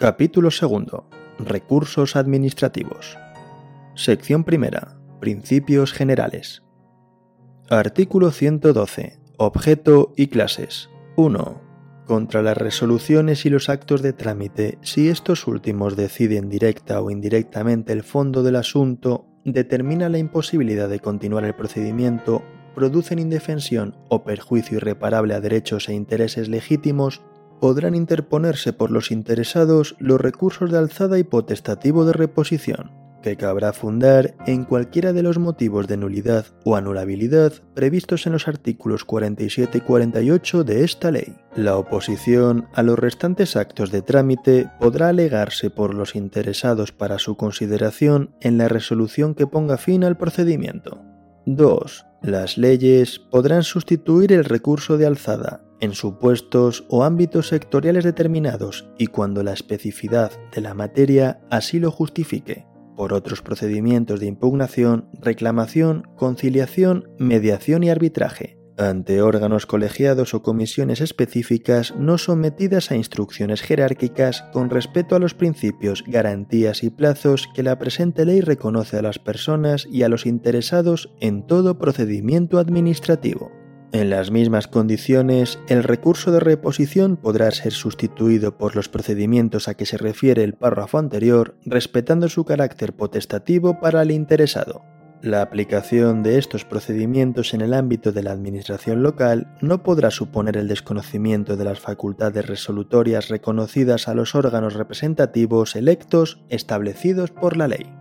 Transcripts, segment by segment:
Capítulo segundo. Recursos administrativos. Sección primera. Principios generales. Artículo 112. Objeto y clases. 1. Contra las resoluciones y los actos de trámite, si estos últimos deciden directa o indirectamente el fondo del asunto, determina la imposibilidad de continuar el procedimiento, producen indefensión o perjuicio irreparable a derechos e intereses legítimos, podrán interponerse por los interesados los recursos de alzada y potestativo de reposición, que cabrá fundar en cualquiera de los motivos de nulidad o anulabilidad previstos en los artículos 47 y 48 de esta ley. La oposición a los restantes actos de trámite podrá alegarse por los interesados para su consideración en la resolución que ponga fin al procedimiento. 2. Las leyes podrán sustituir el recurso de alzada en supuestos o ámbitos sectoriales determinados y cuando la especificidad de la materia así lo justifique, por otros procedimientos de impugnación, reclamación, conciliación, mediación y arbitraje, ante órganos colegiados o comisiones específicas no sometidas a instrucciones jerárquicas con respeto a los principios, garantías y plazos que la presente ley reconoce a las personas y a los interesados en todo procedimiento administrativo. En las mismas condiciones, el recurso de reposición podrá ser sustituido por los procedimientos a que se refiere el párrafo anterior, respetando su carácter potestativo para el interesado. La aplicación de estos procedimientos en el ámbito de la administración local no podrá suponer el desconocimiento de las facultades resolutorias reconocidas a los órganos representativos electos establecidos por la ley.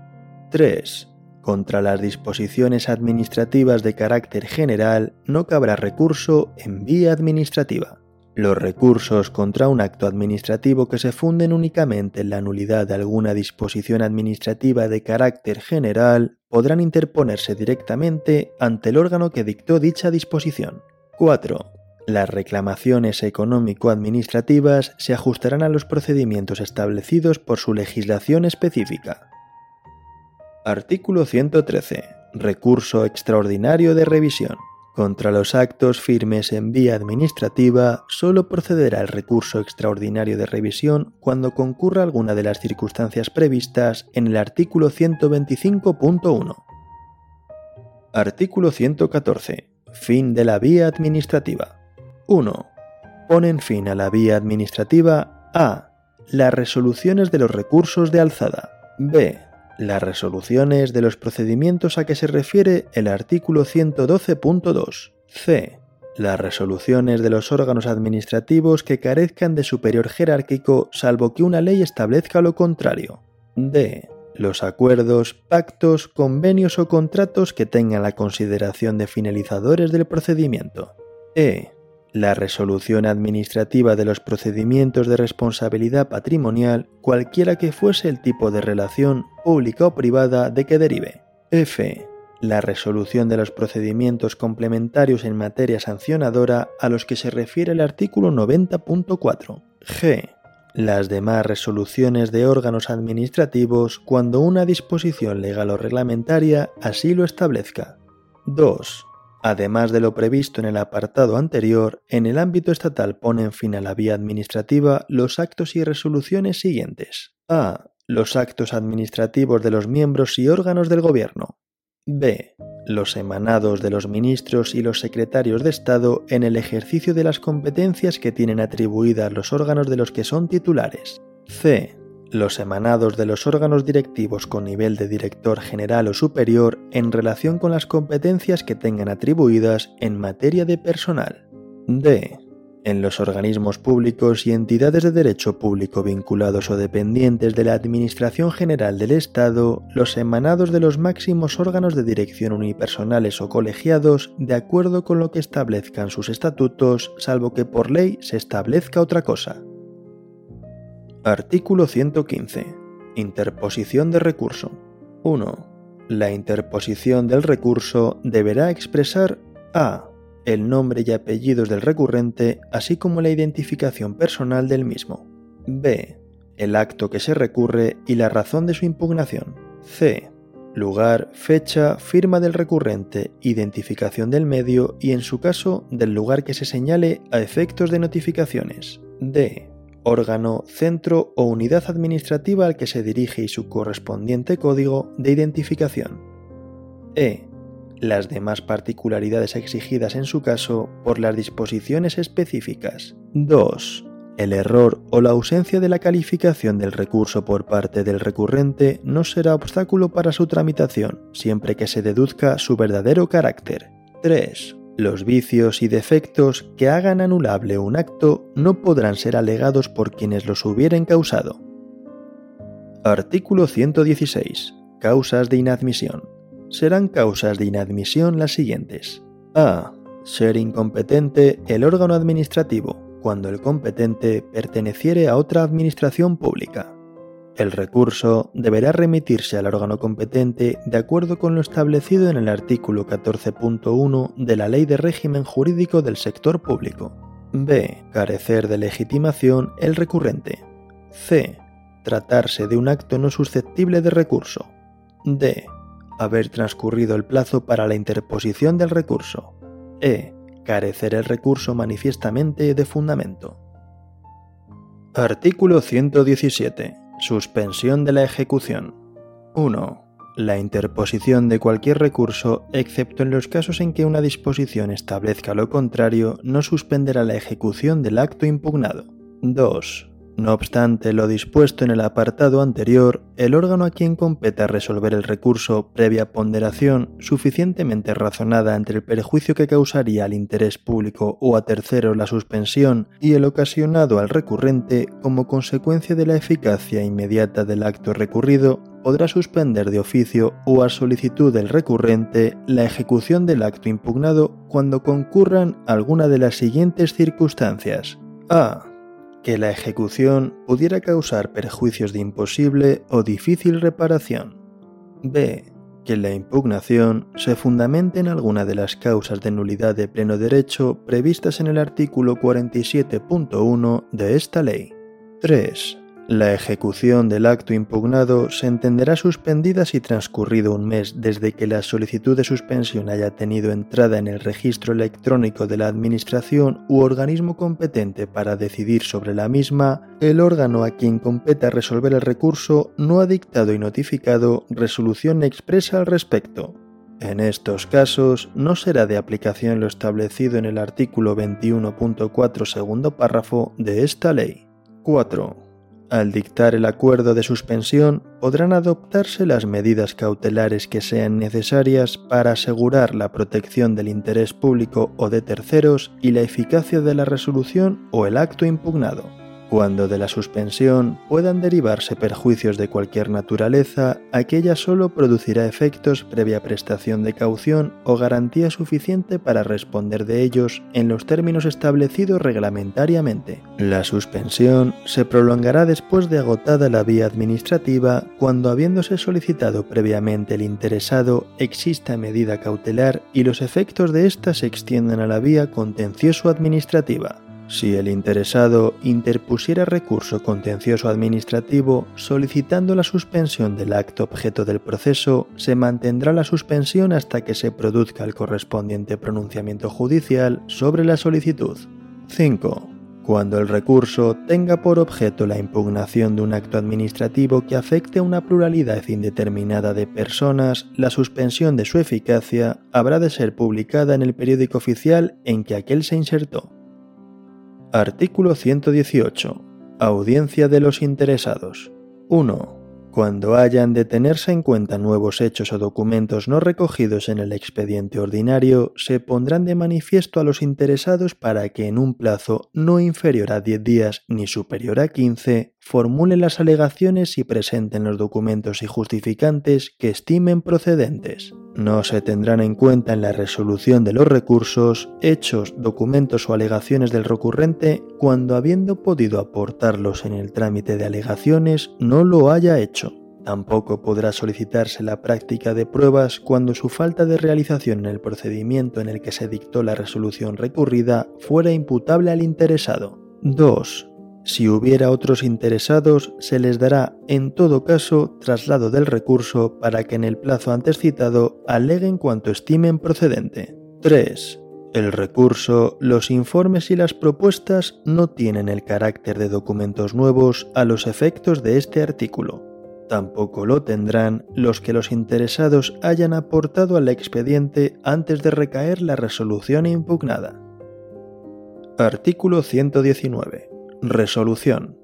3. Contra las disposiciones administrativas de carácter general no cabrá recurso en vía administrativa. Los recursos contra un acto administrativo que se funden únicamente en la nulidad de alguna disposición administrativa de carácter general podrán interponerse directamente ante el órgano que dictó dicha disposición. 4. Las reclamaciones económico-administrativas se ajustarán a los procedimientos establecidos por su legislación específica. Artículo 113. Recurso extraordinario de revisión. Contra los actos firmes en vía administrativa, solo procederá el recurso extraordinario de revisión cuando concurra alguna de las circunstancias previstas en el artículo 125.1. Artículo 114. Fin de la vía administrativa. 1. Ponen fin a la vía administrativa a. Las resoluciones de los recursos de alzada. b las resoluciones de los procedimientos a que se refiere el artículo 112.2. C. Las resoluciones de los órganos administrativos que carezcan de superior jerárquico salvo que una ley establezca lo contrario. D. Los acuerdos, pactos, convenios o contratos que tengan la consideración de finalizadores del procedimiento. E la resolución administrativa de los procedimientos de responsabilidad patrimonial, cualquiera que fuese el tipo de relación pública o privada de que derive. F. La resolución de los procedimientos complementarios en materia sancionadora a los que se refiere el artículo 90.4. G. Las demás resoluciones de órganos administrativos cuando una disposición legal o reglamentaria así lo establezca. 2 Además de lo previsto en el apartado anterior, en el ámbito estatal ponen fin a la vía administrativa los actos y resoluciones siguientes. A. Los actos administrativos de los miembros y órganos del Gobierno. B. Los emanados de los ministros y los secretarios de Estado en el ejercicio de las competencias que tienen atribuidas los órganos de los que son titulares. C los emanados de los órganos directivos con nivel de director general o superior en relación con las competencias que tengan atribuidas en materia de personal. D. En los organismos públicos y entidades de derecho público vinculados o dependientes de la Administración General del Estado, los emanados de los máximos órganos de dirección unipersonales o colegiados, de acuerdo con lo que establezcan sus estatutos, salvo que por ley se establezca otra cosa. Artículo 115. Interposición de recurso. 1. La interposición del recurso deberá expresar a. el nombre y apellidos del recurrente, así como la identificación personal del mismo. b. el acto que se recurre y la razón de su impugnación. c. lugar, fecha, firma del recurrente, identificación del medio y, en su caso, del lugar que se señale a efectos de notificaciones. d órgano, centro o unidad administrativa al que se dirige y su correspondiente código de identificación. E. Las demás particularidades exigidas en su caso por las disposiciones específicas. 2. El error o la ausencia de la calificación del recurso por parte del recurrente no será obstáculo para su tramitación, siempre que se deduzca su verdadero carácter. 3. Los vicios y defectos que hagan anulable un acto no podrán ser alegados por quienes los hubieren causado. Artículo 116. Causas de inadmisión. Serán causas de inadmisión las siguientes. A. Ser incompetente el órgano administrativo, cuando el competente perteneciere a otra administración pública. El recurso deberá remitirse al órgano competente de acuerdo con lo establecido en el artículo 14.1 de la Ley de Régimen Jurídico del Sector Público. B. Carecer de legitimación el recurrente. C. Tratarse de un acto no susceptible de recurso. D. Haber transcurrido el plazo para la interposición del recurso. E. Carecer el recurso manifiestamente de fundamento. Artículo 117. Suspensión de la ejecución. 1. La interposición de cualquier recurso, excepto en los casos en que una disposición establezca lo contrario, no suspenderá la ejecución del acto impugnado. 2. No obstante lo dispuesto en el apartado anterior, el órgano a quien competa resolver el recurso previa ponderación suficientemente razonada entre el perjuicio que causaría al interés público o a tercero la suspensión y el ocasionado al recurrente como consecuencia de la eficacia inmediata del acto recurrido, podrá suspender de oficio o a solicitud del recurrente la ejecución del acto impugnado cuando concurran alguna de las siguientes circunstancias. A que la ejecución pudiera causar perjuicios de imposible o difícil reparación. B. Que la impugnación se fundamente en alguna de las causas de nulidad de pleno derecho previstas en el artículo 47.1 de esta ley. 3. La ejecución del acto impugnado se entenderá suspendida si transcurrido un mes desde que la solicitud de suspensión haya tenido entrada en el registro electrónico de la Administración u organismo competente para decidir sobre la misma, el órgano a quien competa resolver el recurso no ha dictado y notificado resolución expresa al respecto. En estos casos no será de aplicación lo establecido en el artículo 21.4 segundo párrafo de esta ley. 4 al dictar el acuerdo de suspensión, podrán adoptarse las medidas cautelares que sean necesarias para asegurar la protección del interés público o de terceros y la eficacia de la resolución o el acto impugnado. Cuando de la suspensión puedan derivarse perjuicios de cualquier naturaleza, aquella solo producirá efectos previa prestación de caución o garantía suficiente para responder de ellos en los términos establecidos reglamentariamente. La suspensión se prolongará después de agotada la vía administrativa cuando habiéndose solicitado previamente el interesado exista medida cautelar y los efectos de ésta se extiendan a la vía contencioso administrativa. Si el interesado interpusiera recurso contencioso administrativo solicitando la suspensión del acto objeto del proceso, se mantendrá la suspensión hasta que se produzca el correspondiente pronunciamiento judicial sobre la solicitud. 5. Cuando el recurso tenga por objeto la impugnación de un acto administrativo que afecte a una pluralidad indeterminada de personas, la suspensión de su eficacia habrá de ser publicada en el periódico oficial en que aquel se insertó. Artículo 118. Audiencia de los interesados. 1. Cuando hayan de tenerse en cuenta nuevos hechos o documentos no recogidos en el expediente ordinario, se pondrán de manifiesto a los interesados para que en un plazo no inferior a 10 días ni superior a 15 formulen las alegaciones y presenten los documentos y justificantes que estimen procedentes. No se tendrán en cuenta en la resolución de los recursos hechos, documentos o alegaciones del recurrente cuando habiendo podido aportarlos en el trámite de alegaciones no lo haya hecho. Tampoco podrá solicitarse la práctica de pruebas cuando su falta de realización en el procedimiento en el que se dictó la resolución recurrida fuera imputable al interesado. 2. Si hubiera otros interesados, se les dará, en todo caso, traslado del recurso para que en el plazo antes citado aleguen cuanto estimen procedente. 3. El recurso, los informes y las propuestas no tienen el carácter de documentos nuevos a los efectos de este artículo. Tampoco lo tendrán los que los interesados hayan aportado al expediente antes de recaer la resolución impugnada. Artículo 119. Resolución.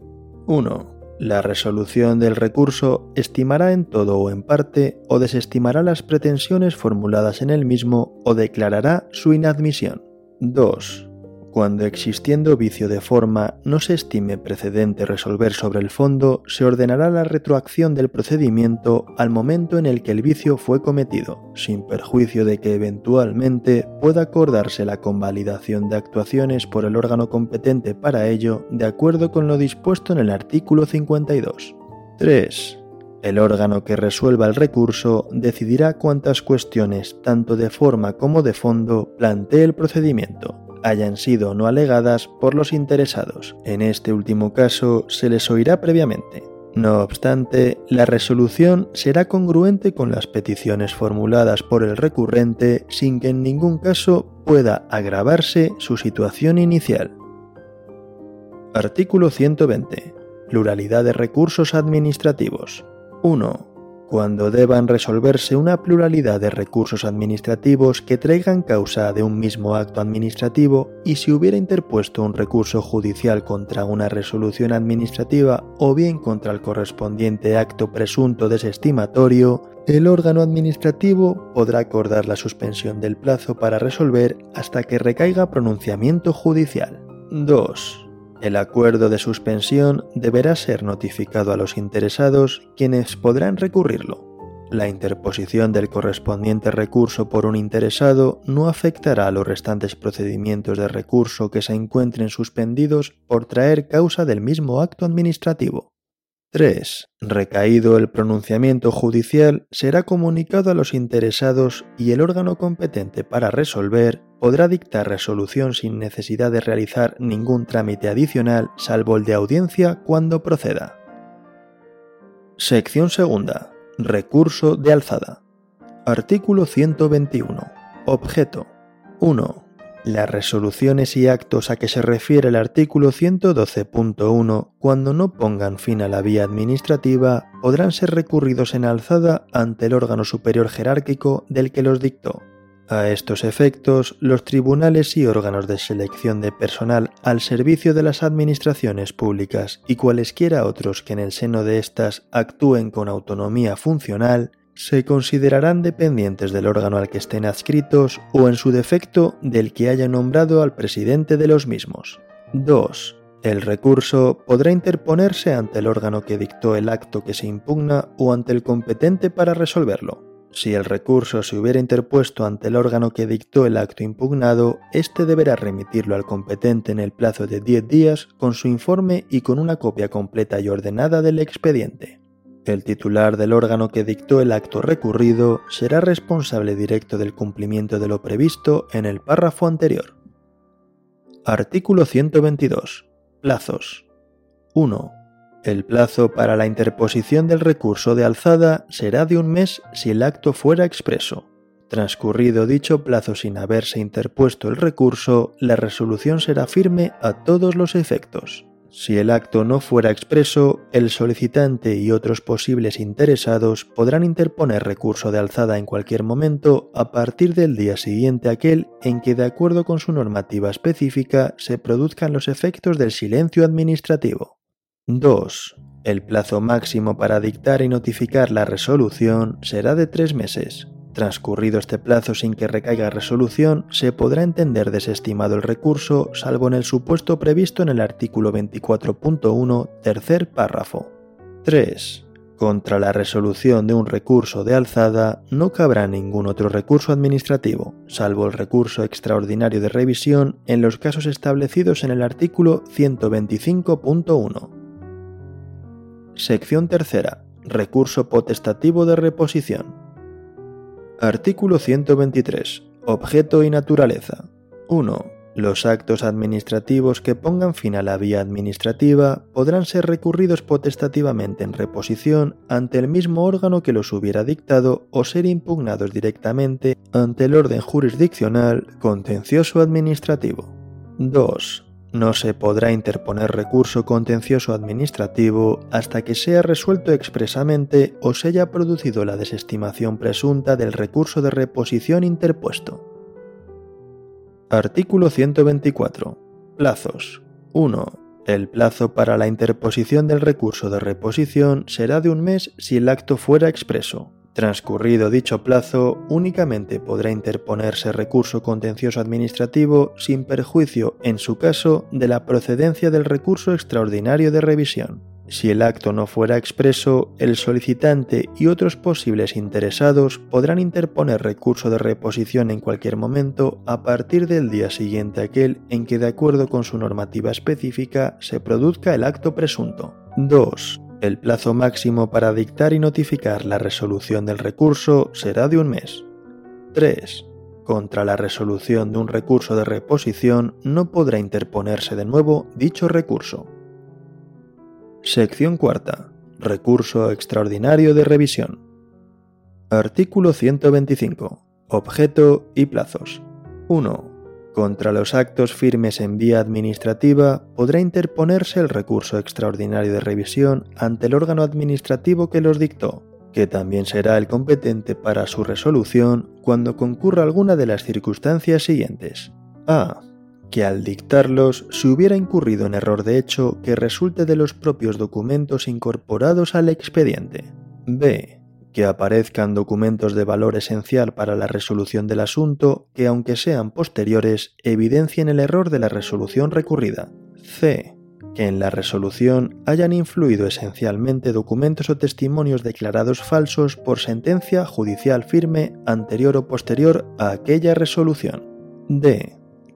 1. La resolución del recurso estimará en todo o en parte o desestimará las pretensiones formuladas en el mismo o declarará su inadmisión. 2 cuando existiendo vicio de forma no se estime precedente resolver sobre el fondo, se ordenará la retroacción del procedimiento al momento en el que el vicio fue cometido, sin perjuicio de que eventualmente pueda acordarse la convalidación de actuaciones por el órgano competente para ello, de acuerdo con lo dispuesto en el artículo 52. 3. El órgano que resuelva el recurso decidirá cuántas cuestiones, tanto de forma como de fondo, plantee el procedimiento, hayan sido no alegadas por los interesados. En este último caso se les oirá previamente. No obstante, la resolución será congruente con las peticiones formuladas por el recurrente sin que en ningún caso pueda agravarse su situación inicial. Artículo 120. Pluralidad de recursos administrativos. 1 cuando deban resolverse una pluralidad de recursos administrativos que traigan causa de un mismo acto administrativo y si hubiera interpuesto un recurso judicial contra una resolución administrativa o bien contra el correspondiente acto presunto desestimatorio, el órgano administrativo podrá acordar la suspensión del plazo para resolver hasta que recaiga pronunciamiento judicial. 2. El acuerdo de suspensión deberá ser notificado a los interesados quienes podrán recurrirlo. La interposición del correspondiente recurso por un interesado no afectará a los restantes procedimientos de recurso que se encuentren suspendidos por traer causa del mismo acto administrativo. 3. Recaído el pronunciamiento judicial, será comunicado a los interesados y el órgano competente para resolver podrá dictar resolución sin necesidad de realizar ningún trámite adicional salvo el de audiencia cuando proceda. Sección segunda. Recurso de alzada. Artículo 121. Objeto. 1 las resoluciones y actos a que se refiere el artículo 112.1, cuando no pongan fin a la vía administrativa, podrán ser recurridos en alzada ante el órgano superior jerárquico del que los dictó. A estos efectos, los tribunales y órganos de selección de personal al servicio de las administraciones públicas y cualesquiera otros que en el seno de éstas actúen con autonomía funcional se considerarán dependientes del órgano al que estén adscritos o en su defecto del que haya nombrado al presidente de los mismos. 2. El recurso podrá interponerse ante el órgano que dictó el acto que se impugna o ante el competente para resolverlo. Si el recurso se hubiera interpuesto ante el órgano que dictó el acto impugnado, éste deberá remitirlo al competente en el plazo de 10 días con su informe y con una copia completa y ordenada del expediente. El titular del órgano que dictó el acto recurrido será responsable directo del cumplimiento de lo previsto en el párrafo anterior. Artículo 122. Plazos. 1. El plazo para la interposición del recurso de alzada será de un mes si el acto fuera expreso. Transcurrido dicho plazo sin haberse interpuesto el recurso, la resolución será firme a todos los efectos. Si el acto no fuera expreso, el solicitante y otros posibles interesados podrán interponer recurso de alzada en cualquier momento a partir del día siguiente aquel en que, de acuerdo con su normativa específica, se produzcan los efectos del silencio administrativo. 2. El plazo máximo para dictar y notificar la resolución será de tres meses, Transcurrido este plazo sin que recaiga resolución, se podrá entender desestimado el recurso, salvo en el supuesto previsto en el artículo 24.1, tercer párrafo. 3. Contra la resolución de un recurso de alzada no cabrá ningún otro recurso administrativo, salvo el recurso extraordinario de revisión en los casos establecidos en el artículo 125.1. Sección tercera. Recurso potestativo de reposición. Artículo 123. Objeto y naturaleza. 1. Los actos administrativos que pongan fin a la vía administrativa podrán ser recurridos potestativamente en reposición ante el mismo órgano que los hubiera dictado o ser impugnados directamente ante el orden jurisdiccional contencioso administrativo. 2. No se podrá interponer recurso contencioso administrativo hasta que sea resuelto expresamente o se haya producido la desestimación presunta del recurso de reposición interpuesto. Artículo 124. Plazos. 1. El plazo para la interposición del recurso de reposición será de un mes si el acto fuera expreso. Transcurrido dicho plazo, únicamente podrá interponerse recurso contencioso administrativo sin perjuicio, en su caso, de la procedencia del recurso extraordinario de revisión. Si el acto no fuera expreso, el solicitante y otros posibles interesados podrán interponer recurso de reposición en cualquier momento a partir del día siguiente aquel en que de acuerdo con su normativa específica se produzca el acto presunto. 2. El plazo máximo para dictar y notificar la resolución del recurso será de un mes. 3. Contra la resolución de un recurso de reposición no podrá interponerse de nuevo dicho recurso. Sección cuarta. Recurso extraordinario de revisión. Artículo 125. Objeto y plazos. 1. Contra los actos firmes en vía administrativa podrá interponerse el recurso extraordinario de revisión ante el órgano administrativo que los dictó, que también será el competente para su resolución cuando concurra alguna de las circunstancias siguientes. A que al dictarlos se hubiera incurrido en error de hecho que resulte de los propios documentos incorporados al expediente. B. Que aparezcan documentos de valor esencial para la resolución del asunto que, aunque sean posteriores, evidencien el error de la resolución recurrida. C. Que en la resolución hayan influido esencialmente documentos o testimonios declarados falsos por sentencia judicial firme anterior o posterior a aquella resolución. D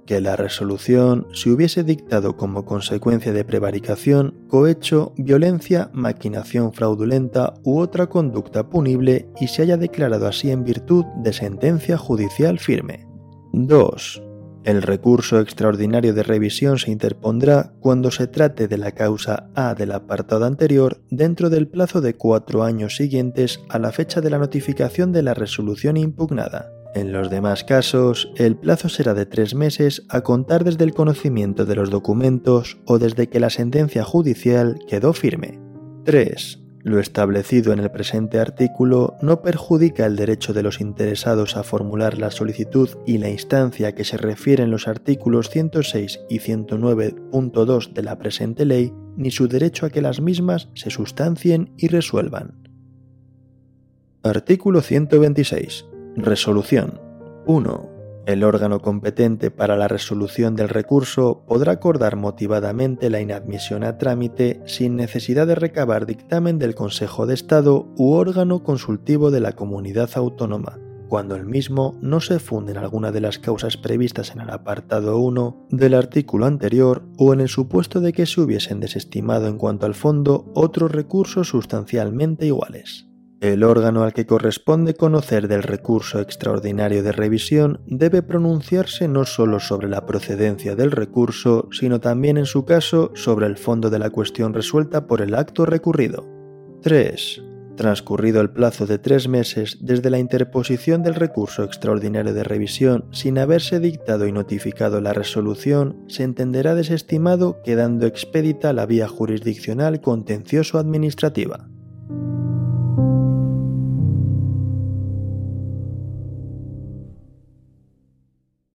que la resolución se hubiese dictado como consecuencia de prevaricación, cohecho, violencia, maquinación fraudulenta u otra conducta punible y se haya declarado así en virtud de sentencia judicial firme. 2. El recurso extraordinario de revisión se interpondrá cuando se trate de la causa A del apartado anterior dentro del plazo de cuatro años siguientes a la fecha de la notificación de la resolución impugnada. En los demás casos, el plazo será de tres meses a contar desde el conocimiento de los documentos o desde que la sentencia judicial quedó firme. 3. Lo establecido en el presente artículo no perjudica el derecho de los interesados a formular la solicitud y la instancia que se refieren los artículos 106 y 109.2 de la presente ley, ni su derecho a que las mismas se sustancien y resuelvan. Artículo 126. Resolución 1. El órgano competente para la resolución del recurso podrá acordar motivadamente la inadmisión a trámite sin necesidad de recabar dictamen del Consejo de Estado u órgano consultivo de la comunidad autónoma, cuando el mismo no se funde en alguna de las causas previstas en el apartado 1 del artículo anterior o en el supuesto de que se hubiesen desestimado en cuanto al fondo otros recursos sustancialmente iguales. El órgano al que corresponde conocer del recurso extraordinario de revisión debe pronunciarse no solo sobre la procedencia del recurso, sino también en su caso sobre el fondo de la cuestión resuelta por el acto recurrido. 3. Transcurrido el plazo de tres meses desde la interposición del recurso extraordinario de revisión sin haberse dictado y notificado la resolución, se entenderá desestimado quedando expedita la vía jurisdiccional contencioso-administrativa.